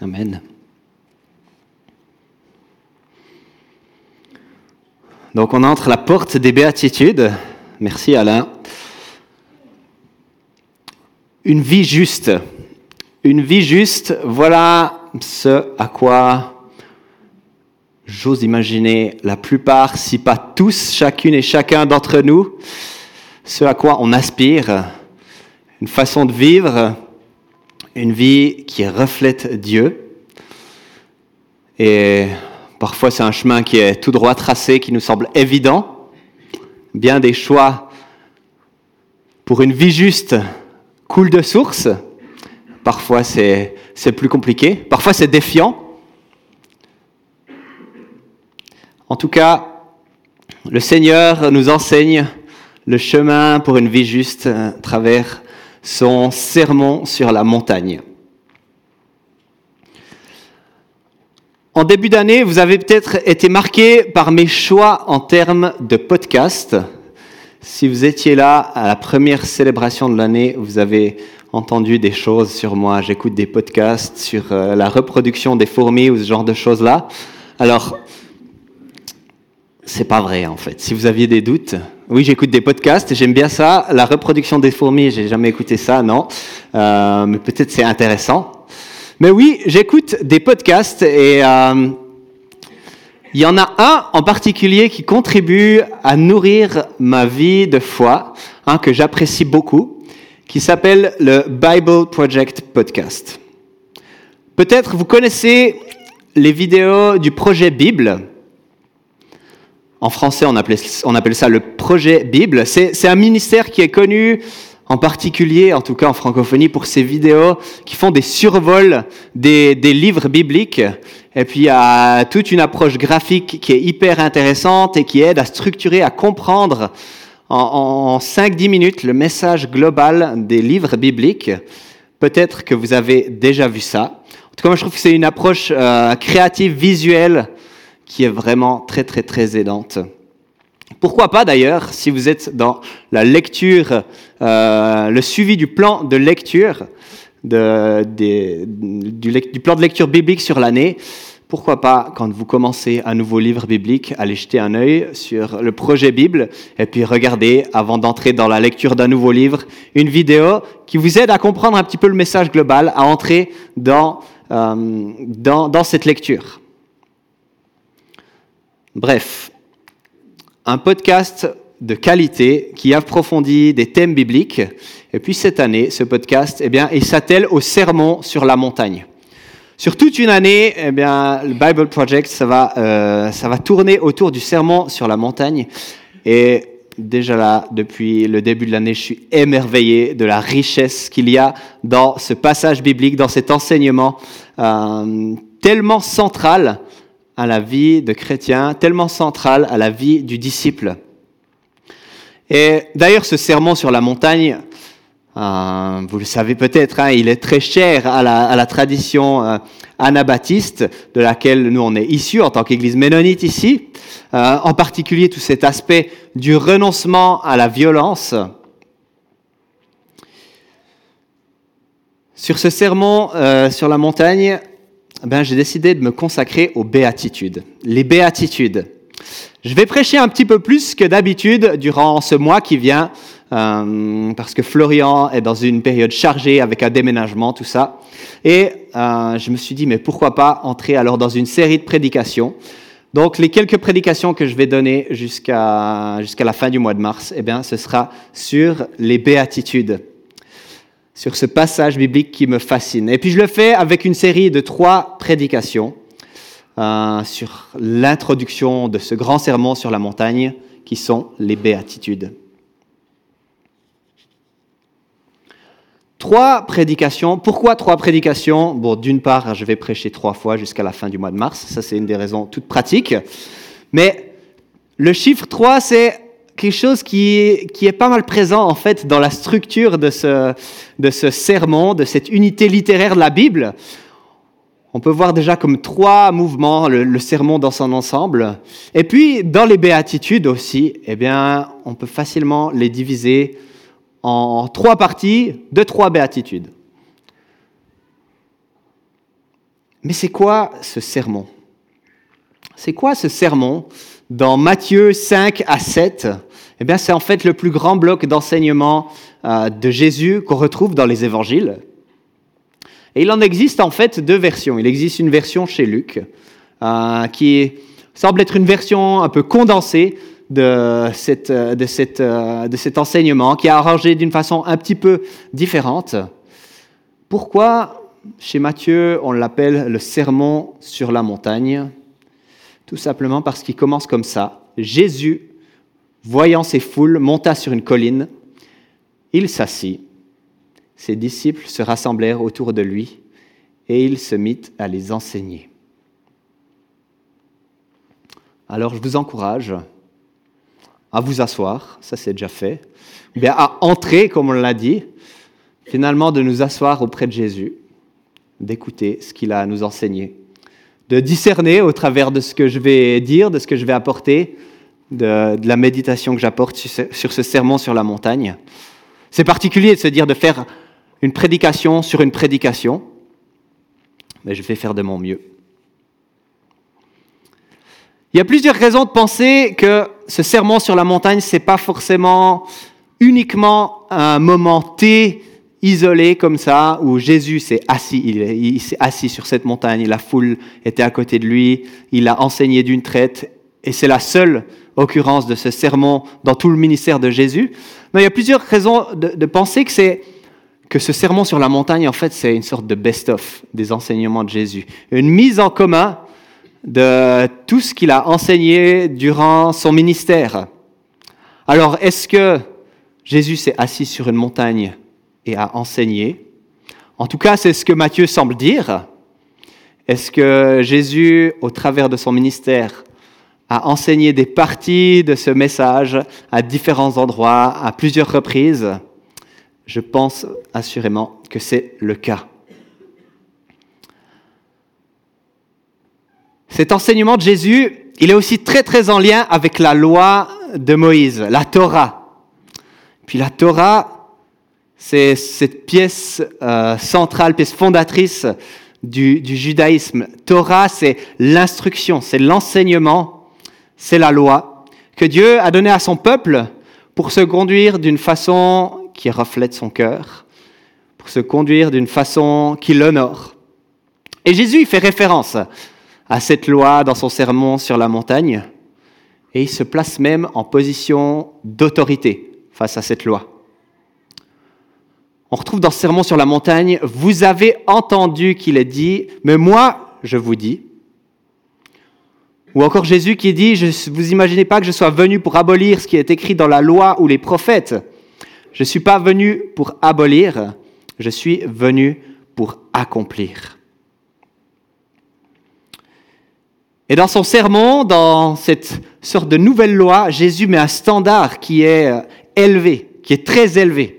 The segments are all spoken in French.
Amen. Donc on entre la porte des béatitudes. Merci Alain. Une vie juste. Une vie juste, voilà ce à quoi j'ose imaginer la plupart, si pas tous, chacune et chacun d'entre nous, ce à quoi on aspire, une façon de vivre, une vie qui reflète Dieu. Et parfois c'est un chemin qui est tout droit tracé, qui nous semble évident. Bien des choix pour une vie juste coulent de source. Parfois c'est plus compliqué, parfois c'est défiant. En tout cas, le Seigneur nous enseigne le chemin pour une vie juste à travers son sermon sur la montagne. En début d'année, vous avez peut-être été marqué par mes choix en termes de podcast. Si vous étiez là à la première célébration de l'année, vous avez entendu des choses sur moi. J'écoute des podcasts sur euh, la reproduction des fourmis ou ce genre de choses-là. Alors, c'est pas vrai en fait. Si vous aviez des doutes, oui, j'écoute des podcasts, j'aime bien ça. La reproduction des fourmis, j'ai jamais écouté ça, non. Euh, mais peut-être c'est intéressant. Mais oui, j'écoute des podcasts et euh, il y en a un en particulier qui contribue à nourrir ma vie de foi, un que j'apprécie beaucoup, qui s'appelle le Bible Project Podcast. Peut-être vous connaissez les vidéos du projet Bible. En français, on appelle, ça le projet Bible. C'est un ministère qui est connu en particulier, en tout cas en francophonie, pour ses vidéos qui font des survols des, des livres bibliques. Et puis il y a toute une approche graphique qui est hyper intéressante et qui aide à structurer, à comprendre en, en 5-10 minutes le message global des livres bibliques. Peut-être que vous avez déjà vu ça. En tout cas, moi je trouve que c'est une approche euh, créative, visuelle, qui est vraiment très très très aidante. Pourquoi pas d'ailleurs, si vous êtes dans la lecture, euh, le suivi du plan de lecture, de, du, du, plan de lecture biblique sur l'année, pourquoi pas, quand vous commencez un nouveau livre biblique, aller jeter un œil sur le projet Bible et puis regarder, avant d'entrer dans la lecture d'un nouveau livre, une vidéo qui vous aide à comprendre un petit peu le message global, à entrer dans, euh, dans, dans cette lecture. Bref, un podcast de qualité qui approfondit des thèmes bibliques. Et puis cette année, ce podcast, eh bien, il s'attelle au sermon sur la montagne. Sur toute une année, eh bien, le Bible Project, ça va, euh, ça va tourner autour du sermon sur la montagne. Et déjà là, depuis le début de l'année, je suis émerveillé de la richesse qu'il y a dans ce passage biblique, dans cet enseignement euh, tellement central à la vie de chrétien, tellement central à la vie du disciple. Et d'ailleurs, ce sermon sur la montagne, euh, vous le savez peut-être, hein, il est très cher à la, tradition euh, anabaptiste de laquelle nous on est issus en tant qu'Église ménonite ici, euh, en particulier tout cet aspect du renoncement à la violence. Sur ce sermon sur la montagne, ben, j'ai décidé de me consacrer aux béatitudes. Les béatitudes. Je vais prêcher un petit peu plus que d'habitude durant ce mois qui vient, euh, parce que Florian est dans une période chargée avec un déménagement, tout ça. Et euh, je me suis dit, mais pourquoi pas entrer alors dans une série de prédications. Donc les quelques prédications que je vais donner jusqu'à jusqu'à la fin du mois de mars, eh bien, ce sera sur les béatitudes sur ce passage biblique qui me fascine. Et puis je le fais avec une série de trois prédications euh, sur l'introduction de ce grand sermon sur la montagne qui sont les béatitudes. Trois prédications. Pourquoi trois prédications? Bon, d'une part, je vais prêcher trois fois jusqu'à la fin du mois de mars. Ça, c'est une des raisons toutes pratiques. Mais le chiffre 3, c'est quelque chose qui, qui est pas mal présent en fait dans la structure de ce, de ce sermon, de cette unité littéraire de la Bible. On peut voir déjà comme trois mouvements le, sermon dans son ensemble. Et puis, dans les béatitudes aussi, eh bien, on peut facilement les diviser en trois parties de trois béatitudes. Mais c'est quoi ce sermon? C'est quoi ce sermon? Dans Matthieu 5 à 7 Eh bien, c'est en fait le plus grand bloc d'enseignement euh, de Jésus qu'on retrouve dans les évangiles. Et il en existe en fait deux versions. Il existe une version chez Luc euh, qui semble être une version un peu condensée de, cette, de, cet enseignement, qui est arrangé d'une façon un petit peu différente. Pourquoi chez Matthieu on l'appelle le sermon sur la montagne? Tout simplement parce qu'il commence comme ça. Jésus, voyant ses foules, monta sur une colline, il s'assit. Ses disciples se rassemblèrent autour de lui et il se mit à les enseigner. Alors je vous encourage à vous asseoir, ça c'est déjà fait, ou bien à entrer, comme on l'a dit, finalement de nous asseoir auprès de Jésus, d'écouter ce qu'il a à nous enseigner, de discerner au travers de ce que je vais dire, de ce que je vais apporter, de, la méditation que j'apporte sur ce sermon sur la montagne. C'est particulier de se dire de faire une prédication sur une prédication, mais je vais faire de mon mieux. Il y a plusieurs raisons de penser que ce sermon sur la montagne, ce n'est pas forcément uniquement un moment T isolé comme ça, où Jésus s'est assis, il, s'est assis sur cette montagne, la foule était à côté de lui, il a enseigné d'une traite, et c'est la seule occurrence de ce sermon dans tout le ministère de Jésus. Mais il y a plusieurs raisons de, de penser que c'est que ce sermon sur la montagne, en fait, c'est une sorte de best-of des enseignements de Jésus. Une mise en commun de tout ce qu'il a enseigné durant son ministère. Alors, est-ce que Jésus s'est assis sur une montagne et a enseigné En tout cas, c'est ce que Matthieu semble dire. Est-ce que Jésus, au travers de son ministère, a enseigné des parties de ce message à différents endroits, à plusieurs reprises? Je pense assurément que c'est le cas. Cet enseignement de Jésus, il est aussi très très en lien avec la loi de Moïse, la Torah. Puis la Torah, c'est cette pièce euh, centrale, pièce fondatrice du, du judaïsme. Torah, c'est l'instruction, c'est l'enseignement, c'est la loi que Dieu a donnée à son peuple pour se conduire d'une façon qui reflète son cœur, pour se conduire d'une façon qui l'honore. Et Jésus fait référence à cette loi dans son sermon sur la montagne, et il se place même en position d'autorité face à cette loi. On retrouve dans ce sermon sur la montagne, vous avez entendu qu'il est dit, mais moi, je vous dis. Ou encore Jésus qui dit, vous imaginez pas que je sois venu pour abolir ce qui est écrit dans la loi ou les prophètes. Je ne suis pas venu pour abolir, je suis venu pour accomplir. Et dans son sermon, dans cette sorte de nouvelle loi, Jésus met un standard qui est euh, élevé, qui est très élevé.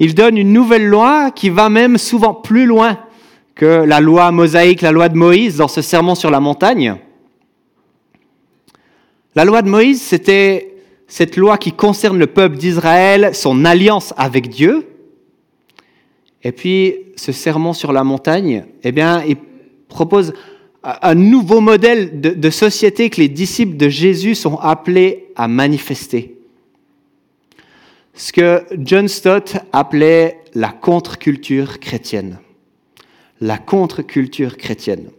Il donne une nouvelle loi qui va même souvent plus loin que la loi mosaïque, la loi de Moïse dans ce sermon sur la montagne. La loi de Moïse, c'était cette loi qui concerne le peuple d'Israël, son alliance avec Dieu. Et puis, ce sermon sur la montagne, eh bien, il propose un nouveau modèle de société que les disciples de Jésus sont appelés à manifester. Ce que John Stott appelait la contre-culture chrétienne. La contre-culture chrétienne.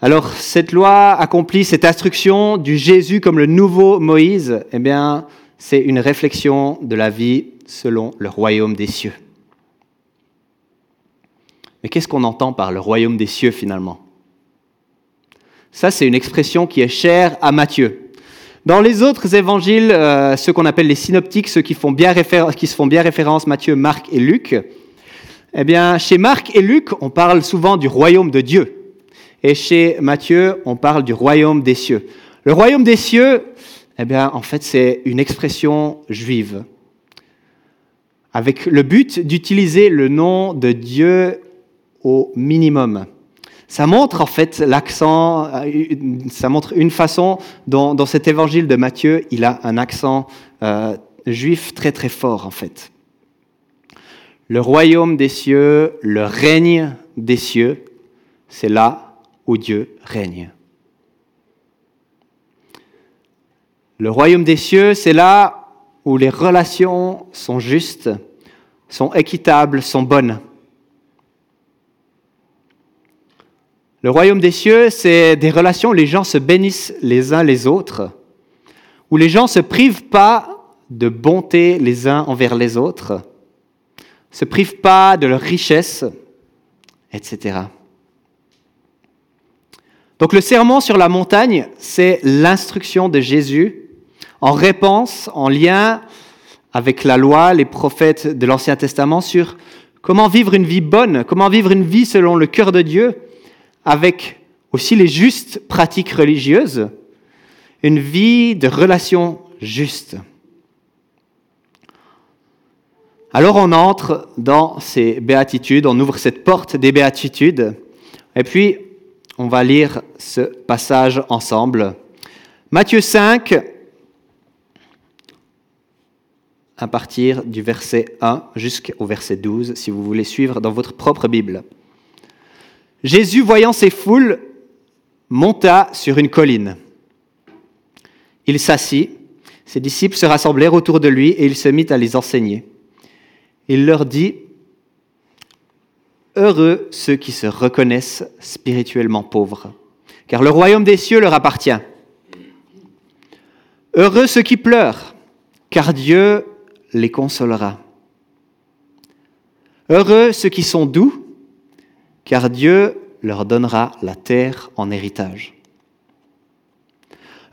Alors, cette loi accomplit cette instruction du Jésus comme le nouveau Moïse, eh bien, c'est une réflexion de la vie selon le royaume des cieux. Mais qu'est-ce qu'on entend par le royaume des cieux finalement? Ça, c'est une expression qui est chère à Matthieu. Dans les autres évangiles, euh, ceux qu'on appelle les synoptiques, ceux qui, se font bien référence, Matthieu, Marc et Luc, eh chez Marc et Luc, on parle souvent du royaume de Dieu. Et chez Matthieu, on parle du royaume des cieux. Le royaume des cieux, eh bien, en fait, c'est une expression juive, avec le but d'utiliser le nom de Dieu au minimum. Ça montre en fait l'accent, euh, ça montre une façon dont dans cet évangile de Matthieu, il a un accent euh, juif très très fort en fait. le royaume des cieux, le règne des cieux, c'est là où Dieu règne. Le royaume des cieux, c'est là où les relations sont justes, sont équitables, sont bonnes. Le royaume des cieux, c'est des relations où les gens se bénissent les uns les autres, où les gens ne se privent pas de bonté les uns envers les autres, se privent pas de leur richesse, etc. Donc le sermon sur la montagne, c'est l'instruction de Jésus en réponse, en lien avec la loi, les prophètes de l'Ancien Testament sur comment vivre une vie bonne, comment vivre une vie selon le cœur de Dieu, avec aussi les justes pratiques religieuses, une vie de relations justes. Alors on entre dans ces béatitudes, on ouvre cette porte des béatitudes, et puis on va lire ce passage ensemble. Matthieu 5, à partir du verset 1 jusqu'au verset 12, si vous voulez suivre dans votre propre Bible. Jésus, voyant ces foules, monta sur une colline. Il s'assit, ses disciples se rassemblèrent autour de lui et il se mit à les enseigner. Il leur dit, Heureux ceux qui se reconnaissent spirituellement pauvres, car le royaume des cieux leur appartient. Heureux ceux qui pleurent, car Dieu les consolera. Heureux ceux qui sont doux, car Dieu leur donnera la terre en héritage.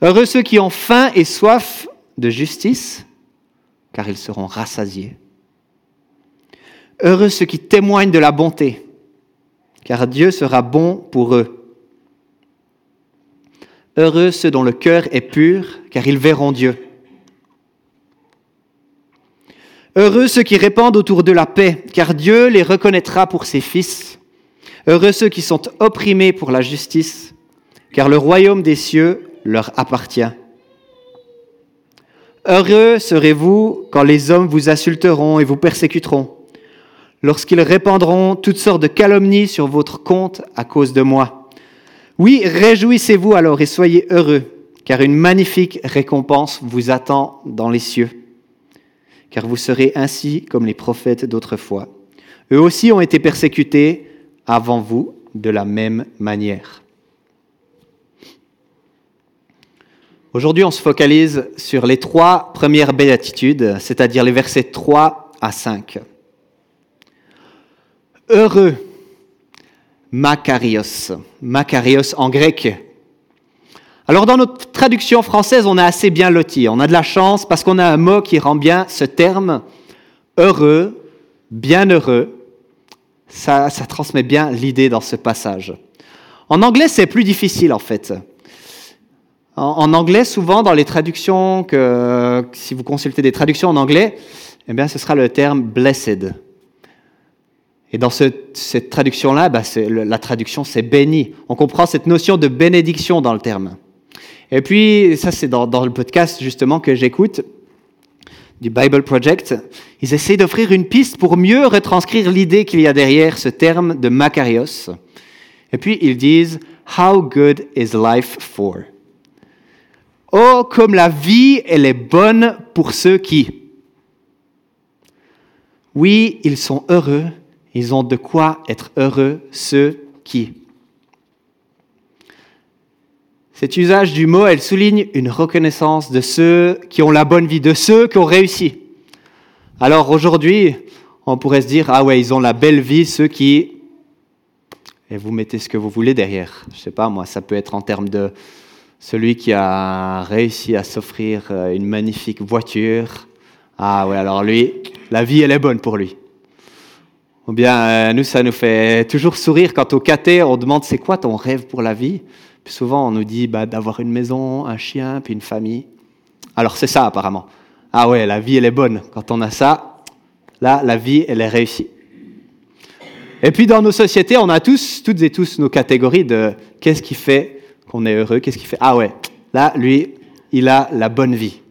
Heureux ceux qui ont faim et soif de justice, car ils seront rassasiés. Heureux ceux qui témoignent de la bonté, car Dieu sera bon pour eux. Heureux ceux dont le cœur est pur, car ils verront Dieu. Heureux ceux qui répandent autour de la paix, car Dieu les reconnaîtra pour ses fils. Heureux ceux qui sont opprimés pour la justice, car le royaume des cieux leur appartient. Heureux serez-vous quand les hommes vous insulteront et vous persécuteront, lorsqu'ils répandront toutes sortes de calomnies sur votre compte à cause de moi. Oui, réjouissez-vous alors et soyez heureux, car une magnifique récompense vous attend dans les cieux car vous serez ainsi comme les prophètes d'autrefois. Eux aussi ont été persécutés avant vous de la même manière. Aujourd'hui, on se focalise sur les trois premières béatitudes, c'est-à-dire les versets 3 à 5. Heureux, Makarios. Makarios en grec, alors dans notre traduction française, on a assez bien loti. On a de la chance parce qu'on a un mot qui rend bien ce terme heureux, bienheureux. Ça, transmet bien l'idée dans ce passage. En anglais, c'est plus difficile en fait. En, anglais, souvent dans les traductions, que, si vous consultez des traductions en anglais, eh bien, ce sera le terme blessed. Et dans cette traduction-là, bah, la traduction, c'est béni. On comprend cette notion de bénédiction dans le terme. Et puis, ça c'est dans, le podcast justement que j'écoute du Bible Project. Ils essaient d'offrir une piste pour mieux retranscrire l'idée qu'il y a derrière ce terme de Makarios. Et puis ils disent How good is life for? Oh, comme la vie, elle est bonne pour ceux qui. Oui, ils sont heureux, ils ont de quoi être heureux, ceux qui. Cet usage du mot, elle souligne une reconnaissance de ceux qui ont la bonne vie, de ceux qui ont réussi. Alors aujourd'hui, on pourrait se dire, ah ouais, ils ont la belle vie, ceux qui... Et vous mettez ce que vous voulez derrière. Je sais pas, moi, ça peut être en termes de celui qui a réussi à s'offrir euh, une magnifique voiture. Ah ouais, alors lui, la vie, elle est bonne pour lui. Ou bien, euh, nous, ça nous fait toujours sourire quand au caté, on demande, c'est quoi ton rêve pour la vie? Souvent, on nous dit bah, d'avoir une maison, un chien, puis une famille. Alors c'est ça apparemment. Ah ouais, la vie, elle est bonne. Quand on a ça, là, la vie, elle est réussie. Et puis dans nos sociétés, on a tous, toutes et tous, nos catégories de qu'est-ce qui fait qu'on est heureux, qu'est-ce qui fait... Ah ouais, là, lui, il a la bonne vie.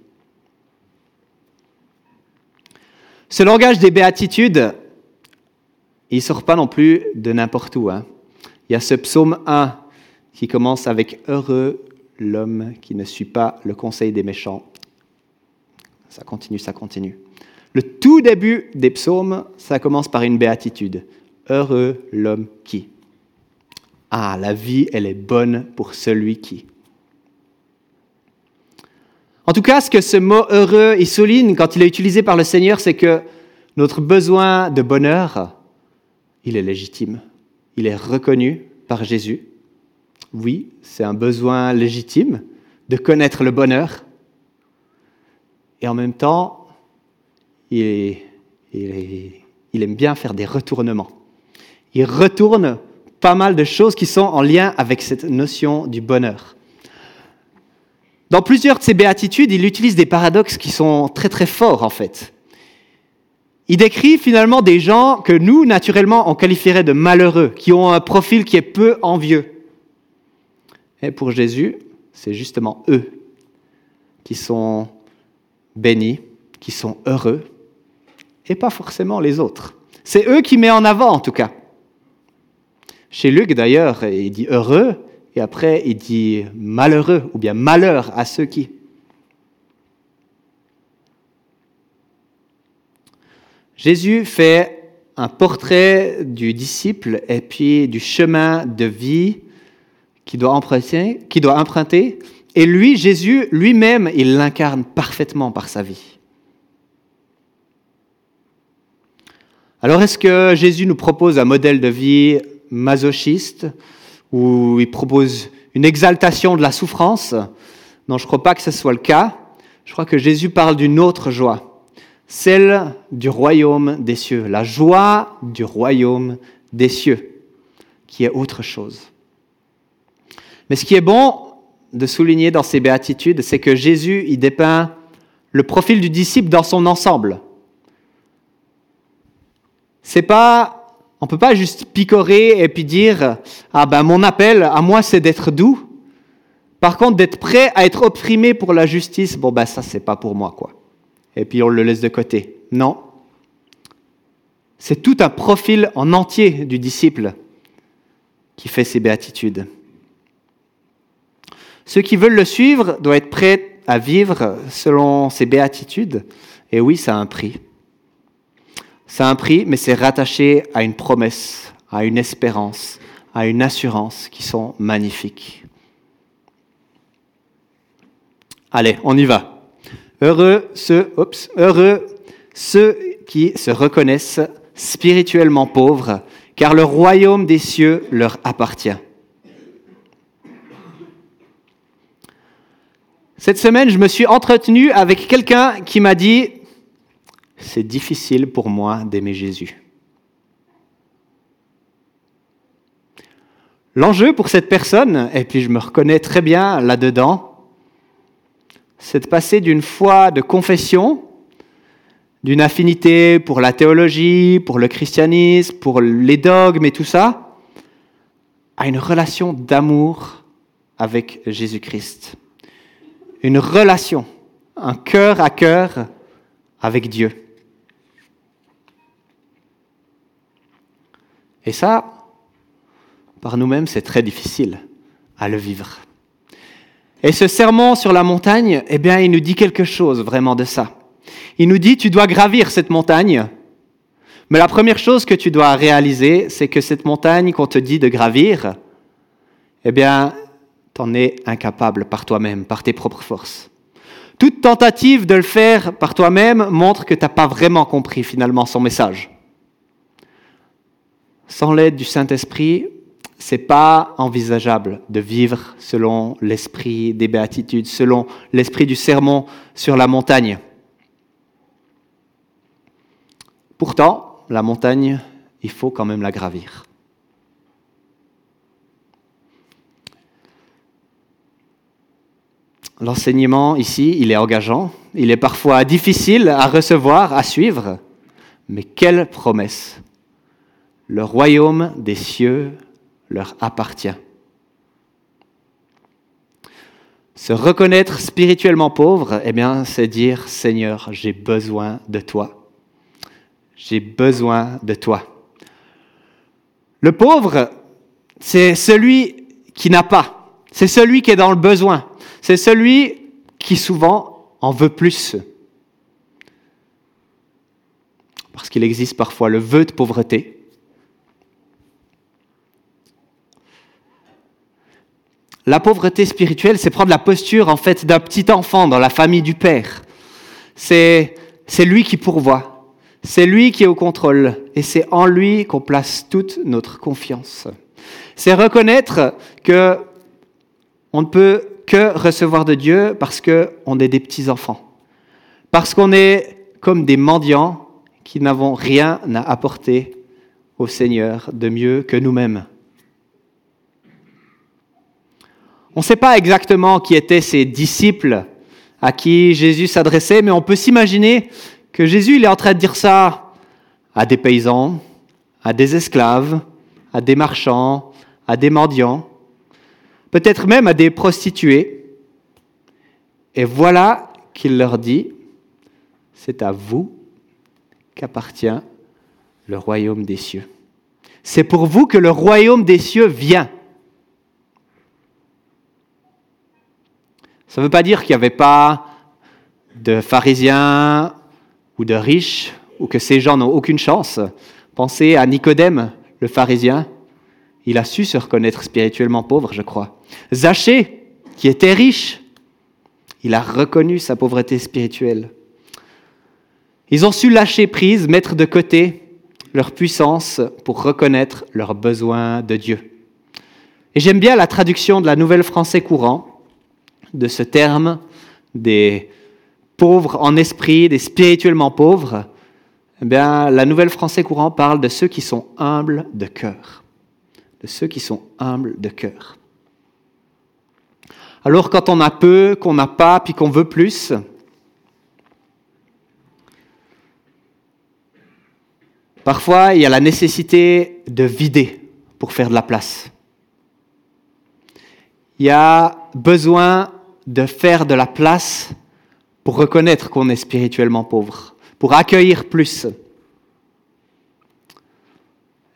Ce langage des béatitudes, il ne sort pas non plus de n'importe où. Hein. Il y a ce psaume 1 qui commence avec Heureux l'homme qui ne suit pas le conseil des méchants. Ça continue, ça continue. Le tout début des psaumes, ça commence par une béatitude. Heureux l'homme qui. Ah, la vie, elle est bonne pour celui qui. En tout cas, ce que ce mot heureux il souligne quand il est utilisé par le Seigneur, c'est que notre besoin de bonheur, il est légitime. Il est reconnu par Jésus. Oui, c'est un besoin légitime de connaître le bonheur. Et en même temps, il, aime bien faire des retournements. Il retourne pas mal de choses qui sont en lien avec cette notion du bonheur. Dans plusieurs de ses béatitudes, il utilise des paradoxes qui sont très très forts en fait. Il décrit finalement des gens que nous, naturellement, on qualifierait de malheureux, qui ont un profil qui est peu envieux. Et pour Jésus, c'est justement eux qui sont bénis, qui sont heureux, et pas forcément les autres. C'est eux qui met en avant, en tout cas. Chez Luc, d'ailleurs, il dit heureux, et après, il dit malheureux, ou bien malheur à ceux qui. Jésus fait un portrait du disciple et puis du chemin de vie qu'il doit emprunter, qui doit emprunter. Et lui, Jésus, lui-même, il l'incarne parfaitement par sa vie. Alors est-ce que Jésus nous propose un modèle de vie masochiste où il propose une exaltation de la souffrance? Non, je ne crois pas que ce soit le cas. Je crois que Jésus parle d'une autre joie celle du royaume des cieux, la joie du royaume des cieux, qui est autre chose. Mais ce qui est bon de souligner dans ces béatitudes, c'est que Jésus y dépeint le profil du disciple dans son ensemble. C'est pas, on peut pas juste picorer et puis dire ah ben mon appel à moi c'est d'être doux. Par contre d'être prêt à être opprimé pour la justice, bon ben ça c'est pas pour moi quoi et puis on le laisse de côté. Non. C'est tout un profil en entier du disciple qui fait ces béatitudes. Ceux qui veulent le suivre doivent être prêts à vivre selon ces béatitudes. Et oui, ça a un prix. Ça a un prix, mais c'est rattaché à une promesse, à une espérance, à une assurance qui sont magnifiques. Allez, on y va. Heureux ceux, heureux ceux qui se reconnaissent spirituellement pauvres, car le royaume des cieux leur appartient. Cette semaine, je me suis entretenu avec quelqu'un qui m'a dit, c'est difficile pour moi d'aimer Jésus. L'enjeu pour cette personne, et puis je me reconnais très bien là-dedans, c'est de passer d'une foi de confession, d'une affinité pour la théologie, pour le christianisme, pour les dogmes et tout ça, à une relation d'amour avec Jésus-Christ. Une relation, un cœur à cœur avec Dieu. Et ça, par nous-mêmes, c'est très difficile à le vivre. Et ce serment sur la montagne, eh bien, il nous dit quelque chose vraiment de ça. Il nous dit, tu dois gravir cette montagne, mais la première chose que tu dois réaliser, c'est que cette montagne qu'on te dit de gravir, eh bien, t'en es incapable par toi-même, par tes propres forces. Toute tentative de le faire par toi-même montre que tu n'as pas vraiment compris finalement son message. Sans l'aide du Saint-Esprit, c'est pas envisageable de vivre selon l'esprit des béatitudes, selon l'esprit du sermon sur la montagne. Pourtant, la montagne, il faut quand même la gravir. L'enseignement ici, il est engageant, il est parfois difficile à recevoir, à suivre, mais quelle promesse Le royaume des cieux leur appartient. Se reconnaître spirituellement pauvre, eh bien, c'est dire Seigneur, j'ai besoin de toi. J'ai besoin de toi. Le pauvre, c'est celui qui n'a pas. C'est celui qui est dans le besoin. C'est celui qui souvent en veut plus. Parce qu'il existe parfois le vœu de pauvreté. La pauvreté spirituelle, c'est prendre la posture en fait d'un petit enfant dans la famille du Père. C'est lui qui pourvoit. C'est lui qui est au contrôle. Et c'est en lui qu'on place toute notre confiance. C'est reconnaître que on ne peut que recevoir de Dieu parce qu'on est des petits-enfants. Parce qu'on est comme des mendiants qui n'avons rien à apporter au Seigneur de mieux que nous-mêmes. On ne sait pas exactement qui étaient ces disciples à qui Jésus s'adressait, mais on peut s'imaginer que Jésus est en train de dire ça à des paysans, à des esclaves, à des marchands, à des mendiants, peut-être même à des prostituées. Et voilà qu'il leur dit, c'est à vous qu'appartient le royaume des cieux. C'est pour vous que le royaume des cieux vient. Ça ne veut pas dire qu'il n'y avait pas de pharisiens ou de riches ou que ces gens n'ont aucune chance. Pensez à Nicodème, le pharisien. Il a su se reconnaître spirituellement pauvre, je crois. Zachée, qui était riche, il a reconnu sa pauvreté spirituelle. Ils ont su lâcher prise, mettre de côté leur puissance pour reconnaître leurs besoins de Dieu. Et j'aime bien la traduction de la Nouvelle Français courant de ce terme des pauvres en esprit, des spirituellement pauvres, eh bien, la Nouvelle Français courant parle de ceux qui sont humbles de cœur. De ceux qui sont humbles de cœur. Alors quand on a peu, qu'on n'a pas, puis qu'on veut plus, parfois il y a la nécessité de vider pour faire de la place. Il y a besoin de faire de la place pour reconnaître qu'on est spirituellement pauvre, pour accueillir plus.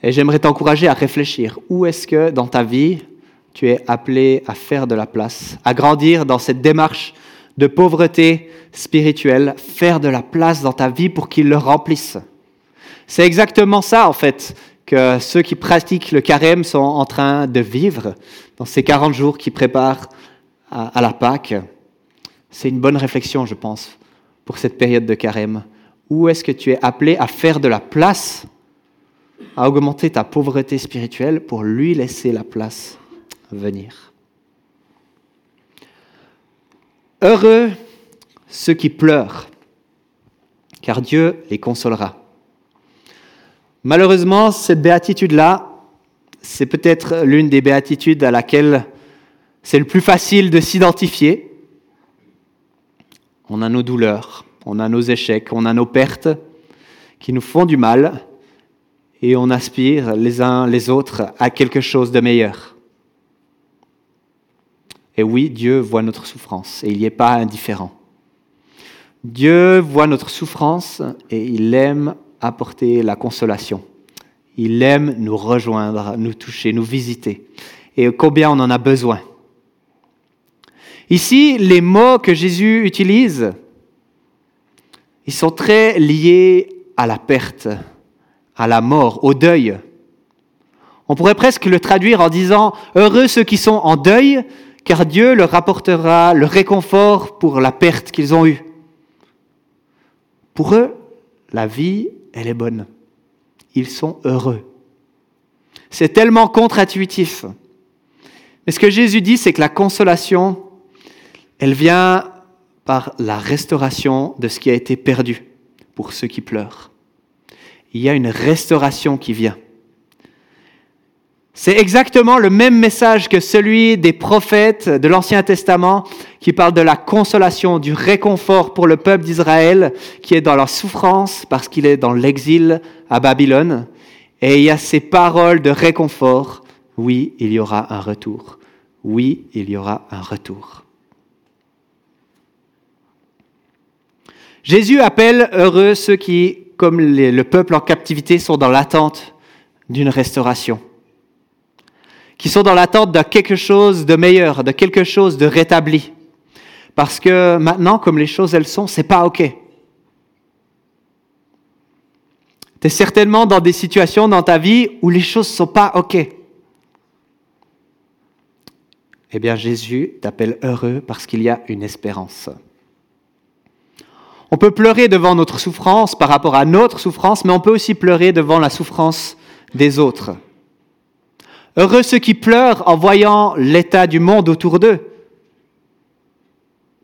Et j'aimerais t'encourager à réfléchir. Où est-ce que dans ta vie, tu es appelé à faire de la place, à grandir dans cette démarche de pauvreté spirituelle, faire de la place dans ta vie pour qu'il le remplisse. C'est exactement ça, en fait, que ceux qui pratiquent le carême sont en train de vivre dans ces 40 jours qui préparent à, la Pâque, c'est une bonne réflexion, je pense, pour cette période de carême. Où est-ce que tu es appelé à faire de la place, à augmenter ta pauvreté spirituelle pour lui laisser la place Heureux ceux qui pleurent, car Dieu les consolera. Malheureusement, cette béatitude-là, c'est peut-être l'une des béatitudes à laquelle c'est le plus facile de s'identifier. On a nos douleurs, on a nos échecs, on a nos pertes qui nous font du mal et on aspire les uns les autres à quelque chose de meilleur. Et oui, Dieu voit notre souffrance et il n'y est pas indifférent. Dieu voit notre souffrance et il aime apporter la consolation. Il aime nous rejoindre, nous toucher, nous visiter. Et combien on en a besoin. Ici, les mots que Jésus utilise, ils sont très liés à la perte, à la mort, au deuil. On pourrait presque le traduire en disant Heureux ceux qui sont en deuil, car Dieu leur apportera le réconfort pour la perte qu'ils ont eue. Pour eux, la vie, elle est bonne. Ils sont heureux. C'est tellement contre-intuitif. Mais ce que Jésus dit, c'est que la consolation, elle vient par la restauration de ce qui a été perdu pour ceux qui pleurent. Il y a une restauration qui vient. C'est exactement le même message que celui des prophètes de l'Ancien Testament qui parle de la consolation, du réconfort pour le peuple d'Israël qui est dans la souffrance parce qu'il est dans l'exil à Babylone. Et il y a ces paroles de réconfort. Oui, il y aura un retour. Oui, il y aura un retour. Jésus appelle heureux ceux qui, comme le peuple en captivité, sont dans l'attente d'une restauration. Qui sont dans l'attente de quelque chose de meilleur, de quelque chose de rétabli. Parce que maintenant, comme les choses elles sont, c'est pas OK. Tu es certainement dans des situations dans ta vie où les choses sont pas OK. Eh bien, Jésus t'appelle heureux parce qu'il y a une espérance. On peut pleurer devant notre souffrance par rapport à notre souffrance, mais on peut aussi pleurer devant la souffrance des autres. Heureux ceux qui pleurent en voyant l'état du monde autour d'eux,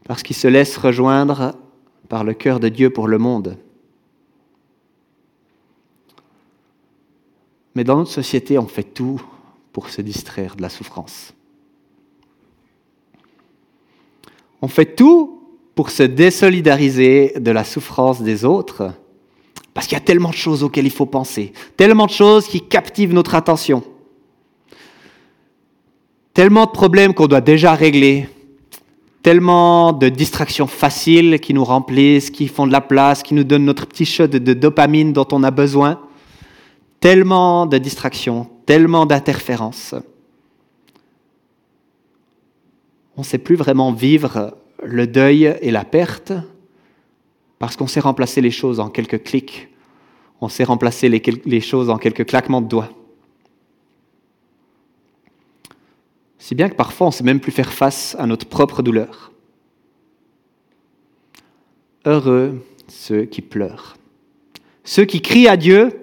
parce qu'ils se laissent rejoindre par le cœur de Dieu pour le monde. Mais dans notre société, on fait tout pour se distraire de la souffrance. On fait tout pour se désolidariser de la souffrance des autres, parce qu'il y a tellement de choses auxquelles il faut penser, tellement de choses qui captivent notre attention, tellement de problèmes qu'on doit déjà régler, tellement de distractions faciles qui nous remplissent, qui font de la place, qui nous donnent notre petit shot de dopamine dont on a besoin, tellement de distractions, tellement d'interférences. On ne sait plus vraiment vivre le deuil et la perte parce qu'on sait remplacer les choses en quelques clics, on sait remplacer les, choses en quelques claquements de doigts. Si bien que parfois on ne sait même plus faire face à notre propre douleur. Heureux ceux qui pleurent, ceux qui crient à Dieu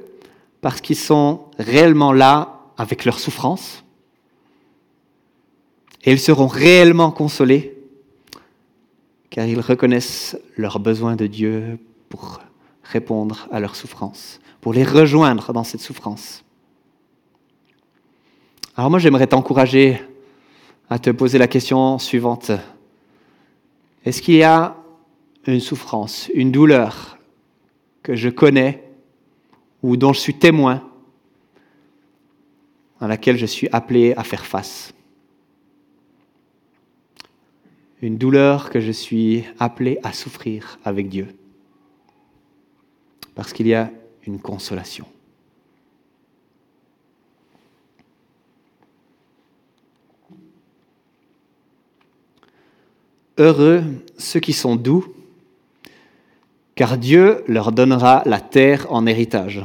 parce qu'ils sont réellement là avec leur souffrance, et ils seront réellement consolés car ils reconnaissent leur besoin de Dieu pour répondre à leur souffrance, pour les rejoindre dans cette souffrance. Alors moi j'aimerais t'encourager à te poser la question suivante. Est-ce qu'il y a une souffrance, une douleur que je connais ou dont je suis témoin, à laquelle je suis appelé à faire face? Une douleur que je suis appelé à souffrir avec Dieu. Parce qu'il y a une consolation. Heureux ceux qui sont doux, car Dieu leur donnera la terre en héritage.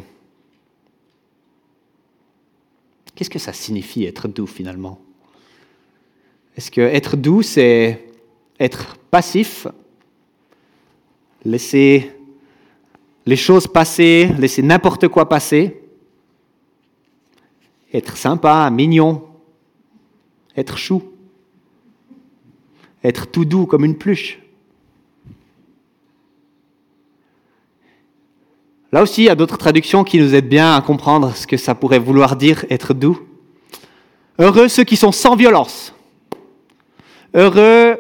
Qu'est-ce que ça signifie être doux finalement? Est-ce que être doux, c'est être passif, laisser les choses passer, laisser n'importe quoi passer, être sympa, mignon, être chou, être tout doux comme une pluche. Là aussi, il y a d'autres traductions qui nous aident bien à comprendre ce que ça pourrait vouloir dire être doux. Heureux ceux qui sont sans violence. Heureux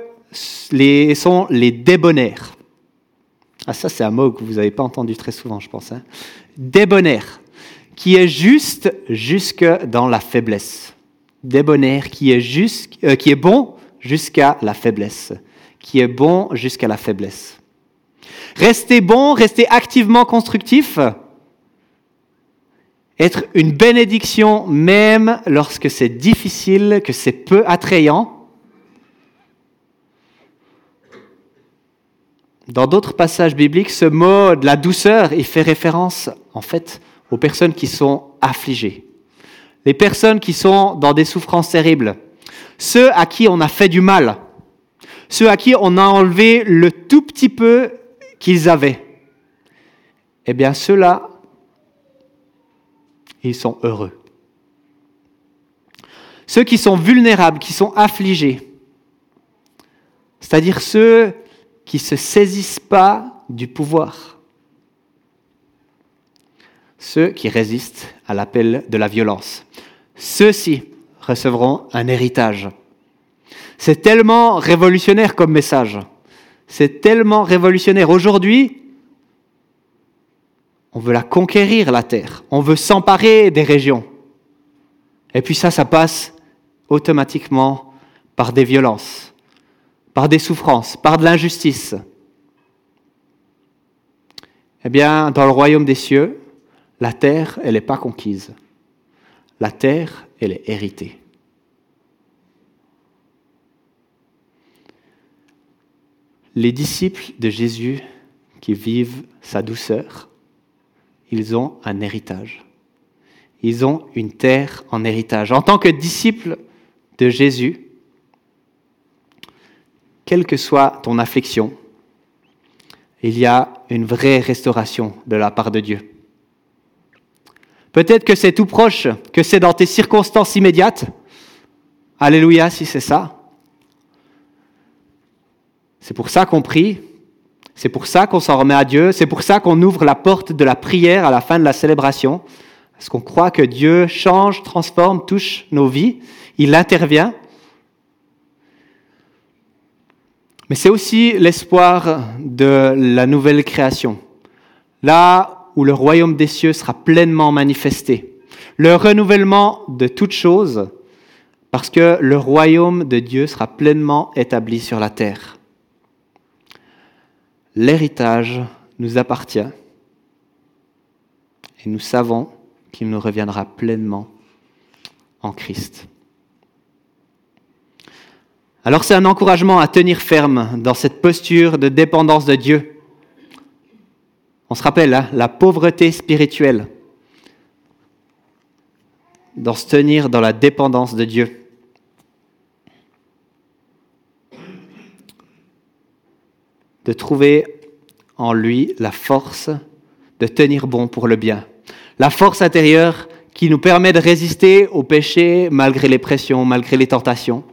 les, sont les débonnaires. Ah ça c'est un mot que vous n'avez pas entendu très souvent je pense. Hein. Débonnaire, qui est juste jusque dans la faiblesse. Débonnaire qui est, juste, euh, qui est bon jusqu'à la faiblesse. Qui est bon jusqu'à la faiblesse. Rester bon, rester activement constructif, être une bénédiction même lorsque c'est difficile, que c'est peu attrayant, Dans d'autres passages bibliques, ce mot de la douceur, il fait référence en fait aux personnes qui sont affligées, les personnes qui sont dans des souffrances terribles, ceux à qui on a fait du mal, ceux à qui on a enlevé le tout petit peu qu'ils avaient. Eh bien, ceux-là, ils sont heureux. Ceux qui sont vulnérables, qui sont affligés, c'est-à-dire ceux qui ne se saisissent pas du pouvoir. Ceux qui résistent à l'appel de la violence. Ceux-ci recevront un héritage. C'est tellement révolutionnaire comme message. C'est tellement révolutionnaire. Aujourd'hui, on veut la conquérir, la terre. On veut s'emparer des régions. Et puis ça, ça passe automatiquement par des violences par des souffrances, par de l'injustice. Eh bien, dans le royaume des cieux, la terre, elle n'est pas conquise. La terre, elle est héritée. Les disciples de Jésus qui vivent sa douceur, ils ont un héritage. Ils ont une terre en héritage. En tant que disciples de Jésus, quelle que soit ton affliction, il y a une vraie restauration de la part de Dieu. Peut-être que c'est tout proche, que c'est dans tes circonstances immédiates. Alléluia si c'est ça. C'est pour ça qu'on prie, c'est pour ça qu'on s'en remet à Dieu, c'est pour ça qu'on ouvre la porte de la prière à la fin de la célébration, parce qu'on croit que Dieu change, transforme, touche nos vies, il intervient. Mais c'est aussi l'espoir de la nouvelle création. Là où le royaume des cieux sera pleinement manifesté. Le renouvellement de toutes choses, parce que le royaume de Dieu sera pleinement établi sur la terre. L'héritage nous appartient et nous savons qu'il nous reviendra pleinement en Christ. Alors c'est un encouragement à tenir ferme dans cette posture de dépendance de Dieu on se rappelle, hein, la pauvreté spirituelle, d'en se tenir dans la dépendance de Dieu. De trouver en lui la force de tenir bon pour le bien. La force intérieure qui nous permet de résister au péché malgré les pressions, malgré les tentations.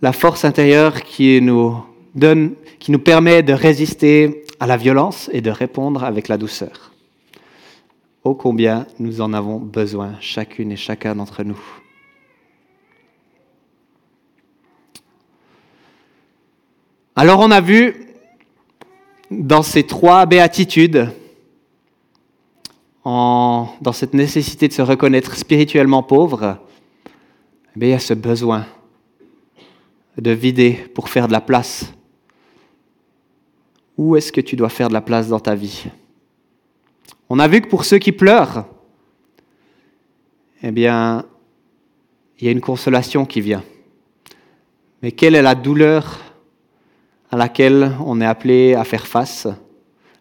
La force intérieure qui nous donne, qui nous permet de résister à la violence et de répondre avec la douceur. Ô combien nous en avons besoin, chacune et chacun d'entre nous. Alors on a vu dans ces trois béatitudes, dans cette nécessité de se reconnaître spirituellement pauvre, eh il y a ce besoin de vider pour faire de la place où est-ce que tu dois faire de la place dans ta vie? On a vu que pour ceux qui pleurent, eh bien, il y a une consolation qui vient. Mais quelle est la douleur à laquelle on est appelé à faire face,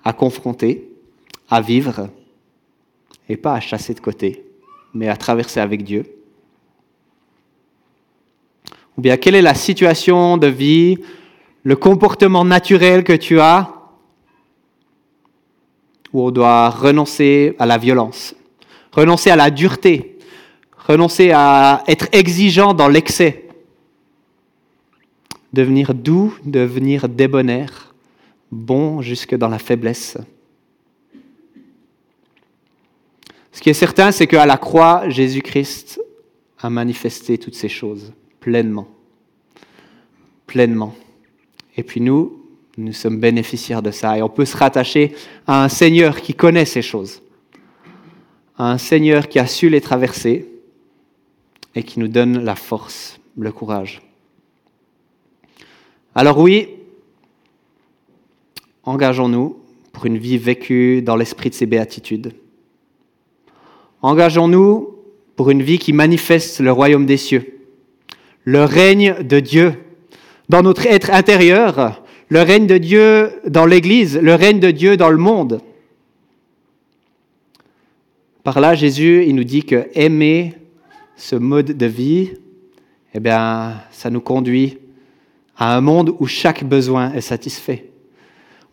à confronter, à vivre, et pas à chasser de côté, mais à traverser avec Dieu? Ou bien quelle est la situation de vie le comportement naturel que tu as, où on doit renoncer à la violence, renoncer à la dureté, renoncer à être exigeant dans l'excès, devenir doux, devenir débonnaire, bon jusque dans la faiblesse. Ce qui est certain, c'est qu'à la croix, Jésus-Christ a manifesté toutes ces choses pleinement. Pleinement. Et puis nous, nous sommes bénéficiaires de ça. Et on peut se rattacher à un Seigneur qui connaît ces choses. À un Seigneur qui a su les traverser et qui nous donne la force, le courage. Alors oui, engageons-nous pour une vie vécue dans l'esprit de ces béatitudes. Engageons-nous pour une vie qui manifeste le royaume des cieux, le règne de Dieu dans notre être intérieur, le règne de Dieu dans l'Église, le règne de Dieu dans le monde. Par là, Jésus, il nous dit que aimer ce mode de vie, eh bien, ça nous conduit à un monde où chaque besoin est satisfait,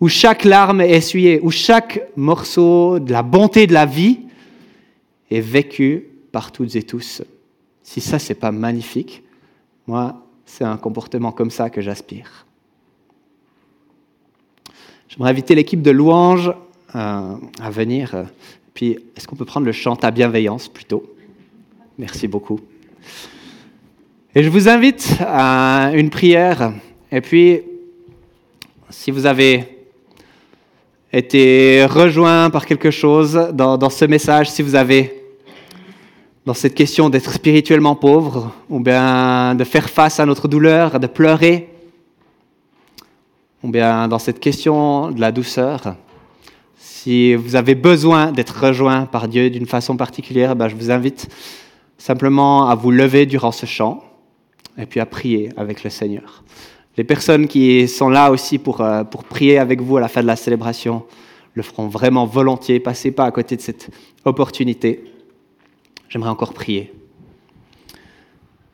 où chaque larme est essuyée, où chaque morceau de la bonté de la vie est vécu par toutes et tous. Si ça, c'est pas magnifique, moi, c'est un comportement comme ça que j'aspire. J'aimerais inviter l'équipe de louange euh, à venir. Puis, est-ce qu'on peut prendre le chant à bienveillance plutôt? Merci beaucoup. Et je vous invite à une prière. Et puis, si vous avez été rejoint par quelque chose dans ce message, si vous avez dans cette question d'être spirituellement pauvre, ou bien de faire face à notre douleur, de pleurer, ou bien dans cette question de la douceur. Si vous avez besoin d'être rejoint par Dieu d'une façon particulière, ben je vous invite simplement à vous lever durant ce chant et puis à prier avec le Seigneur. Les personnes qui sont là aussi pour, euh, pour prier avec vous à la fin de la célébration le feront vraiment volontiers. Passez pas à côté de cette opportunité. J'aimerais encore prier.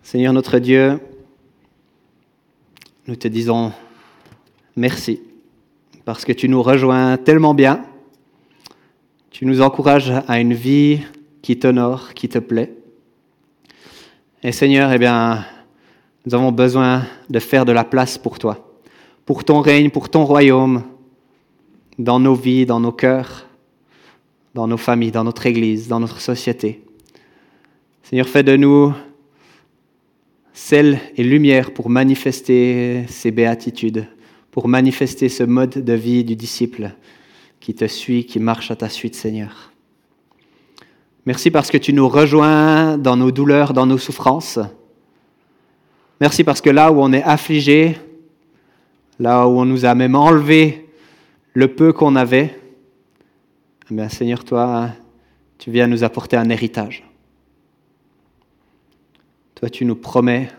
Seigneur notre Dieu, nous te disons merci parce que tu nous rejoins tellement bien. Tu nous encourages à une vie qui t'honore, qui te plaît. Et Seigneur, eh bien, nous avons besoin de faire de la place pour toi, pour ton règne, pour ton royaume, dans nos vies, dans nos cœurs, dans nos familles, dans notre Église, dans notre société. Seigneur, fais de nous sel et lumière pour manifester ces béatitudes, pour manifester ce mode de vie du disciple qui te suit, qui marche à ta suite, Seigneur. Merci parce que tu nous rejoins dans nos douleurs, dans nos souffrances. Merci parce que là où on est affligé, là où on nous a même enlevé le peu qu'on avait, eh Seigneur, toi, tu viens nous apporter un héritage. Toi, tu nous promets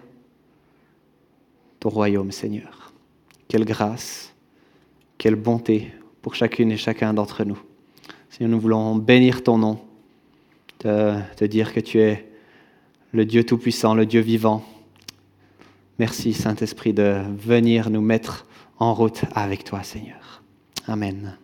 ton royaume, Seigneur. Quelle grâce, quelle bonté pour chacune et chacun d'entre nous. Seigneur, nous voulons bénir ton nom, te, te dire que tu es le Dieu Tout-Puissant, le Dieu vivant. Merci, Saint-Esprit, de venir nous mettre en route avec toi, Seigneur. Amen.